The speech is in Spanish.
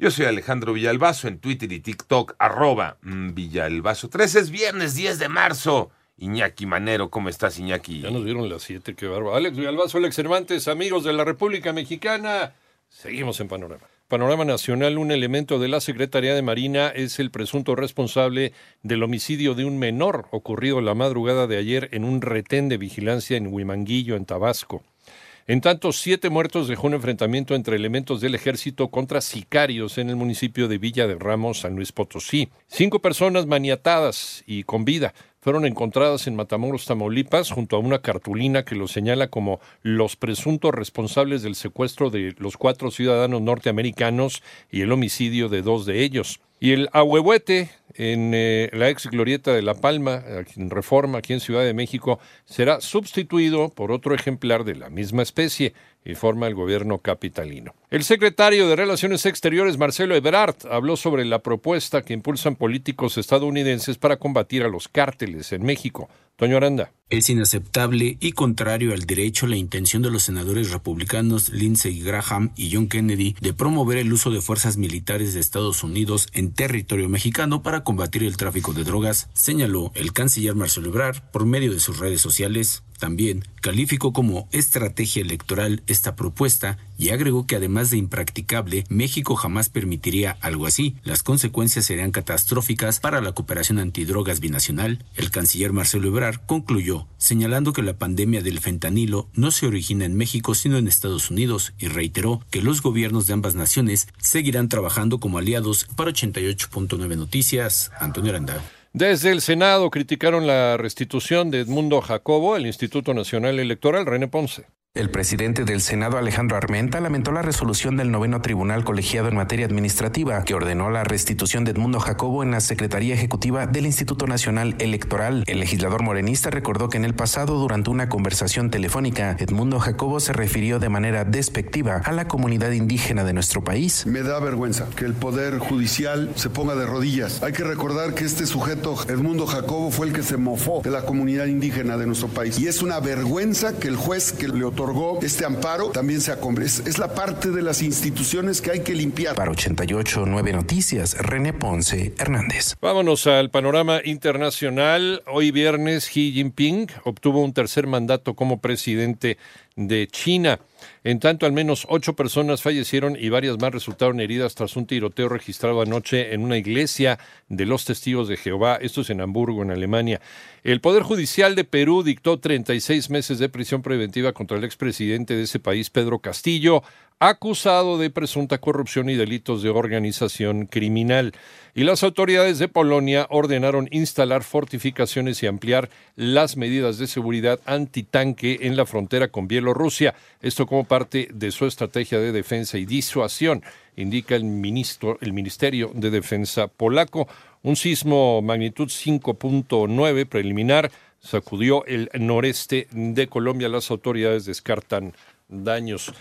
Yo soy Alejandro Villalbazo en Twitter y TikTok, arroba mm, Villalbazo 3. Es viernes 10 de marzo. Iñaki Manero, ¿cómo estás, Iñaki? Ya nos dieron las 7, qué bárbaro. Alex Villalbazo, Alex Cervantes, amigos de la República Mexicana. Seguimos en Panorama. Panorama Nacional, un elemento de la Secretaría de Marina es el presunto responsable del homicidio de un menor ocurrido la madrugada de ayer en un retén de vigilancia en Huimanguillo, en Tabasco. En tanto, siete muertos dejó un enfrentamiento entre elementos del ejército contra sicarios en el municipio de Villa de Ramos, San Luis Potosí. Cinco personas maniatadas y con vida fueron encontradas en Matamoros, Tamaulipas, junto a una cartulina que los señala como los presuntos responsables del secuestro de los cuatro ciudadanos norteamericanos y el homicidio de dos de ellos. Y el ahuehuete en eh, la ex glorieta de La Palma, en Reforma, aquí en Ciudad de México, será sustituido por otro ejemplar de la misma especie, informa el gobierno capitalino. El secretario de Relaciones Exteriores, Marcelo Ebrard, habló sobre la propuesta que impulsan políticos estadounidenses para combatir a los cárteles en México. Toño Aranda. Es inaceptable y contrario al derecho la intención de los senadores republicanos Lindsey Graham y John Kennedy de promover el uso de fuerzas militares de Estados Unidos en territorio mexicano para combatir el tráfico de drogas, señaló el canciller Marcelo Ebrard por medio de sus redes sociales. También calificó como estrategia electoral esta propuesta y agregó que además de impracticable, México jamás permitiría algo así. Las consecuencias serían catastróficas para la cooperación antidrogas binacional. El canciller Marcelo Ebrard concluyó señalando que la pandemia del fentanilo no se origina en México sino en Estados Unidos y reiteró que los gobiernos de ambas naciones seguirán trabajando como aliados para 88.9 Noticias. Antonio Aranda. Desde el Senado criticaron la restitución de Edmundo Jacobo al Instituto Nacional Electoral, René Ponce. El presidente del Senado, Alejandro Armenta, lamentó la resolución del noveno tribunal colegiado en materia administrativa que ordenó la restitución de Edmundo Jacobo en la Secretaría Ejecutiva del Instituto Nacional Electoral. El legislador morenista recordó que en el pasado, durante una conversación telefónica, Edmundo Jacobo se refirió de manera despectiva a la comunidad indígena de nuestro país. Me da vergüenza que el Poder Judicial se ponga de rodillas. Hay que recordar que este sujeto, Edmundo Jacobo, fue el que se mofó de la comunidad indígena de nuestro país. Y es una vergüenza que el juez que le otorgó este amparo también se acomple. Es, la parte de las instituciones que hay que limpiar. Para 88 9 Noticias, René Ponce Hernández. Vámonos al panorama internacional. Hoy viernes, Xi Jinping obtuvo un tercer mandato como presidente de China. En tanto, al menos ocho personas fallecieron y varias más resultaron heridas tras un tiroteo registrado anoche en una iglesia de los testigos de Jehová. Esto es en Hamburgo, en Alemania. El Poder Judicial de Perú dictó 36 meses de prisión preventiva contra el expresidente de ese país, Pedro Castillo, acusado de presunta corrupción y delitos de organización criminal. Y las autoridades de Polonia ordenaron instalar fortificaciones y ampliar las medidas de seguridad antitanque en la frontera con Bielorrusia. Esto como parte de su estrategia de defensa y disuasión, indica el, ministro, el Ministerio de Defensa polaco. Un sismo magnitud 5.9 preliminar sacudió el noreste de Colombia. Las autoridades descartan daños.